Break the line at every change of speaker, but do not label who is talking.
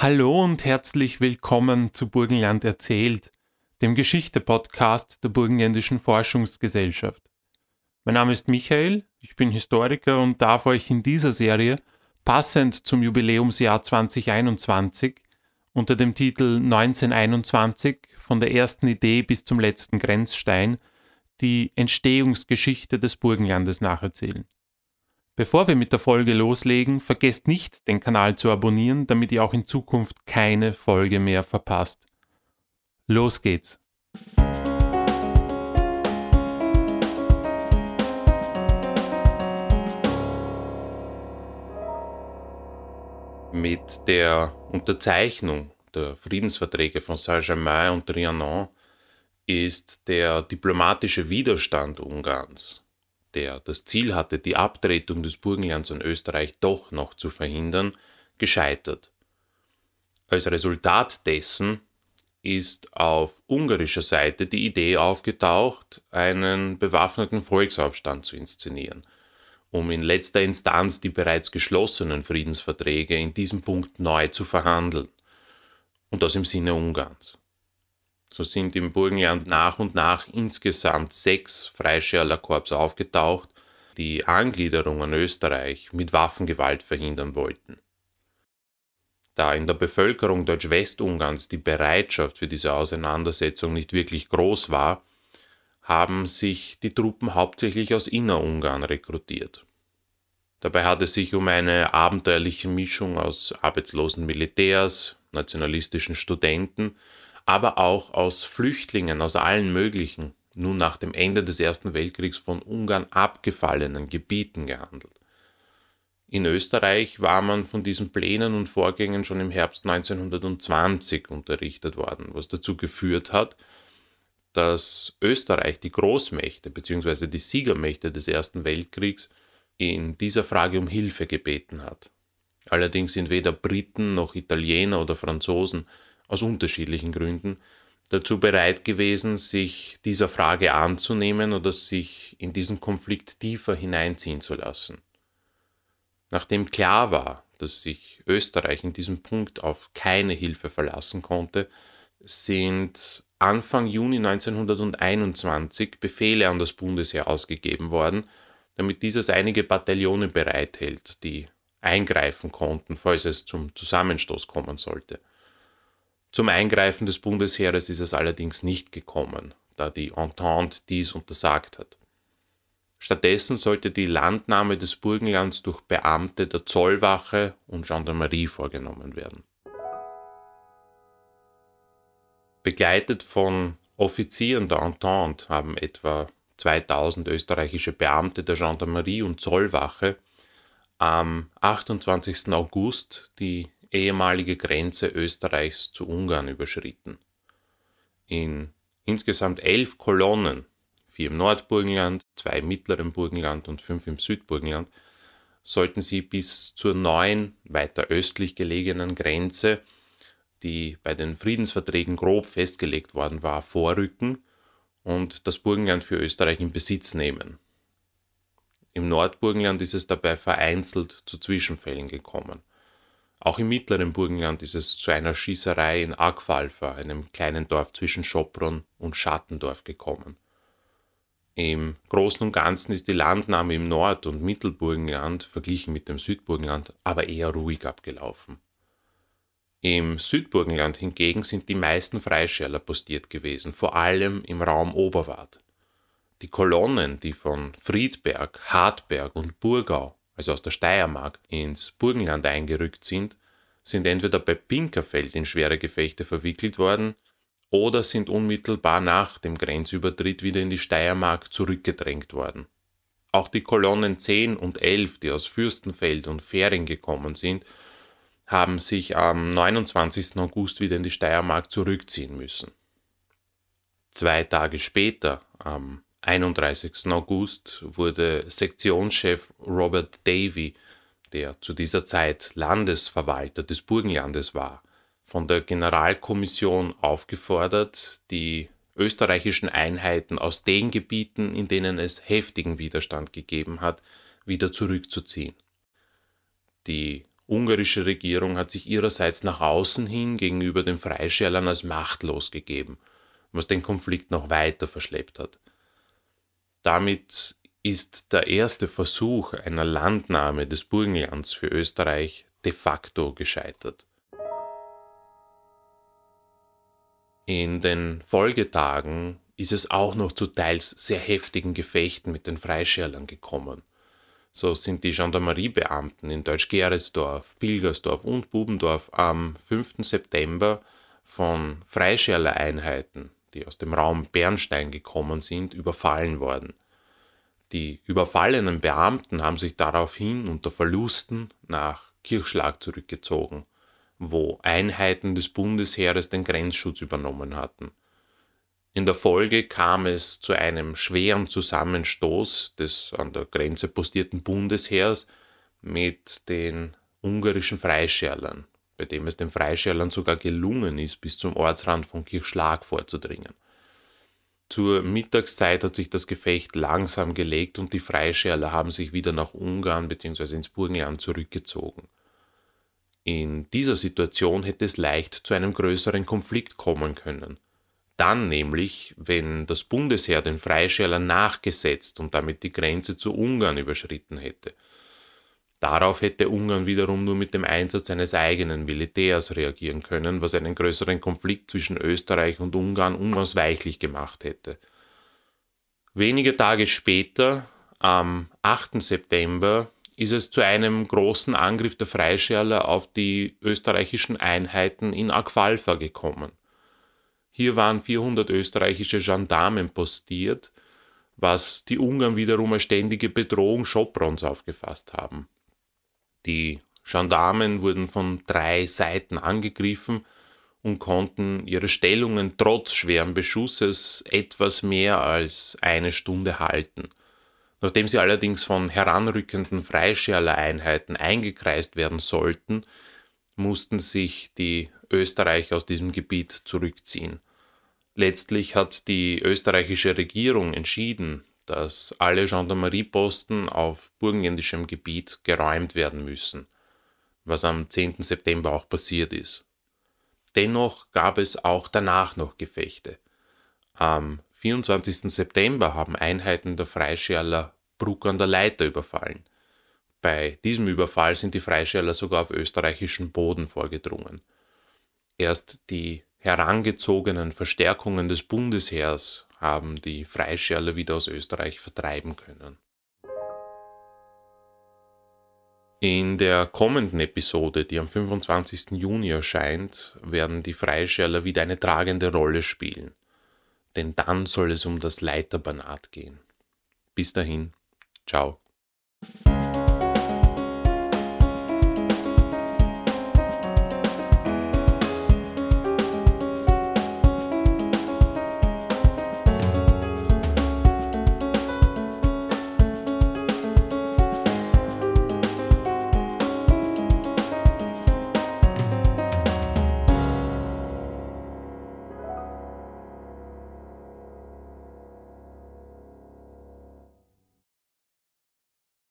Hallo und herzlich willkommen zu Burgenland erzählt, dem Geschichte-Podcast der Burgenländischen Forschungsgesellschaft. Mein Name ist Michael, ich bin Historiker und darf euch in dieser Serie, passend zum Jubiläumsjahr 2021, unter dem Titel 1921 von der ersten Idee bis zum letzten Grenzstein die Entstehungsgeschichte des Burgenlandes nacherzählen. Bevor wir mit der Folge loslegen, vergesst nicht, den Kanal zu abonnieren, damit ihr auch in Zukunft keine Folge mehr verpasst. Los geht's! Mit der Unterzeichnung der Friedensverträge von Saint-Germain und Trianon ist der diplomatische Widerstand Ungarns, der das Ziel hatte, die Abtretung des Burgenlands an Österreich doch noch zu verhindern, gescheitert. Als Resultat dessen ist auf ungarischer Seite die Idee aufgetaucht, einen bewaffneten Volksaufstand zu inszenieren, um in letzter Instanz die bereits geschlossenen Friedensverträge in diesem Punkt neu zu verhandeln. Und das im Sinne Ungarns. So sind im Burgenland nach und nach insgesamt sechs Freischärler Korps aufgetaucht, die Angliederung an Österreich mit Waffengewalt verhindern wollten. Da in der Bevölkerung Deutsch-Westungarns die Bereitschaft für diese Auseinandersetzung nicht wirklich groß war, haben sich die Truppen hauptsächlich aus Innerungarn rekrutiert. Dabei hat es sich um eine abenteuerliche Mischung aus arbeitslosen Militärs, nationalistischen Studenten aber auch aus Flüchtlingen aus allen möglichen, nun nach dem Ende des Ersten Weltkriegs von Ungarn abgefallenen Gebieten gehandelt. In Österreich war man von diesen Plänen und Vorgängen schon im Herbst 1920 unterrichtet worden, was dazu geführt hat, dass Österreich die Großmächte bzw. die Siegermächte des Ersten Weltkriegs in dieser Frage um Hilfe gebeten hat. Allerdings sind weder Briten noch Italiener oder Franzosen aus unterschiedlichen Gründen dazu bereit gewesen, sich dieser Frage anzunehmen oder sich in diesen Konflikt tiefer hineinziehen zu lassen. Nachdem klar war, dass sich Österreich in diesem Punkt auf keine Hilfe verlassen konnte, sind Anfang Juni 1921 Befehle an das Bundesheer ausgegeben worden, damit dieses einige Bataillone bereithält, die eingreifen konnten, falls es zum Zusammenstoß kommen sollte. Zum Eingreifen des Bundesheeres ist es allerdings nicht gekommen, da die Entente dies untersagt hat. Stattdessen sollte die Landnahme des Burgenlands durch Beamte der Zollwache und Gendarmerie vorgenommen werden. Begleitet von Offizieren der Entente haben etwa 2000 österreichische Beamte der Gendarmerie und Zollwache am 28. August die ehemalige Grenze Österreichs zu Ungarn überschritten. In insgesamt elf Kolonnen, vier im Nordburgenland, zwei im mittleren Burgenland und fünf im Südburgenland, sollten sie bis zur neuen, weiter östlich gelegenen Grenze, die bei den Friedensverträgen grob festgelegt worden war, vorrücken und das Burgenland für Österreich in Besitz nehmen. Im Nordburgenland ist es dabei vereinzelt zu Zwischenfällen gekommen. Auch im mittleren Burgenland ist es zu einer Schießerei in Agfalfa, einem kleinen Dorf zwischen Schopron und Schattendorf, gekommen. Im Großen und Ganzen ist die Landnahme im Nord- und Mittelburgenland verglichen mit dem Südburgenland aber eher ruhig abgelaufen. Im Südburgenland hingegen sind die meisten Freischärler postiert gewesen, vor allem im Raum Oberwart. Die Kolonnen, die von Friedberg, Hartberg und Burgau also aus der Steiermark, ins Burgenland eingerückt sind, sind entweder bei Pinkerfeld in schwere Gefechte verwickelt worden oder sind unmittelbar nach dem Grenzübertritt wieder in die Steiermark zurückgedrängt worden. Auch die Kolonnen 10 und 11, die aus Fürstenfeld und Fähring gekommen sind, haben sich am 29. August wieder in die Steiermark zurückziehen müssen. Zwei Tage später, am 31. August wurde Sektionschef Robert Davy, der zu dieser Zeit Landesverwalter des Burgenlandes war, von der Generalkommission aufgefordert, die österreichischen Einheiten aus den Gebieten, in denen es heftigen Widerstand gegeben hat, wieder zurückzuziehen. Die ungarische Regierung hat sich ihrerseits nach außen hin gegenüber den Freischärlern als machtlos gegeben, was den Konflikt noch weiter verschleppt hat. Damit ist der erste Versuch einer Landnahme des Burgenlands für Österreich de facto gescheitert. In den Folgetagen ist es auch noch zu teils sehr heftigen Gefechten mit den Freischärlern gekommen. So sind die Gendarmeriebeamten in Deutsch-Geresdorf, Pilgersdorf und Bubendorf am 5. September von Freischärler-Einheiten, die aus dem Raum Bernstein gekommen sind, überfallen worden. Die überfallenen Beamten haben sich daraufhin unter Verlusten nach Kirchschlag zurückgezogen, wo Einheiten des Bundesheeres den Grenzschutz übernommen hatten. In der Folge kam es zu einem schweren Zusammenstoß des an der Grenze postierten Bundesheers mit den ungarischen Freischärlern, bei dem es den Freischärlern sogar gelungen ist, bis zum Ortsrand von Kirchschlag vorzudringen. Zur Mittagszeit hat sich das Gefecht langsam gelegt und die Freischärler haben sich wieder nach Ungarn bzw. ins Burgenland zurückgezogen. In dieser Situation hätte es leicht zu einem größeren Konflikt kommen können dann nämlich, wenn das Bundesheer den Freischärlern nachgesetzt und damit die Grenze zu Ungarn überschritten hätte. Darauf hätte Ungarn wiederum nur mit dem Einsatz eines eigenen Militärs reagieren können, was einen größeren Konflikt zwischen Österreich und Ungarn unausweichlich gemacht hätte. Wenige Tage später, am 8. September, ist es zu einem großen Angriff der Freischärler auf die österreichischen Einheiten in Agfalfa gekommen. Hier waren 400 österreichische Gendarmen postiert, was die Ungarn wiederum als ständige Bedrohung Schoprons aufgefasst haben. Die Gendarmen wurden von drei Seiten angegriffen und konnten ihre Stellungen trotz schweren Beschusses etwas mehr als eine Stunde halten. Nachdem sie allerdings von heranrückenden Freischärler-Einheiten eingekreist werden sollten, mussten sich die Österreicher aus diesem Gebiet zurückziehen. Letztlich hat die österreichische Regierung entschieden, dass alle Gendarmerieposten auf burgenländischem Gebiet geräumt werden müssen, was am 10. September auch passiert ist. Dennoch gab es auch danach noch Gefechte. Am 24. September haben Einheiten der Freischärler Bruck an der Leiter überfallen. Bei diesem Überfall sind die Freischärler sogar auf österreichischen Boden vorgedrungen. Erst die herangezogenen Verstärkungen des Bundesheers haben die Freischärler wieder aus Österreich vertreiben können. In der kommenden Episode, die am 25. Juni erscheint, werden die Freischärler wieder eine tragende Rolle spielen. Denn dann soll es um das Leiterbanat gehen. Bis dahin, ciao.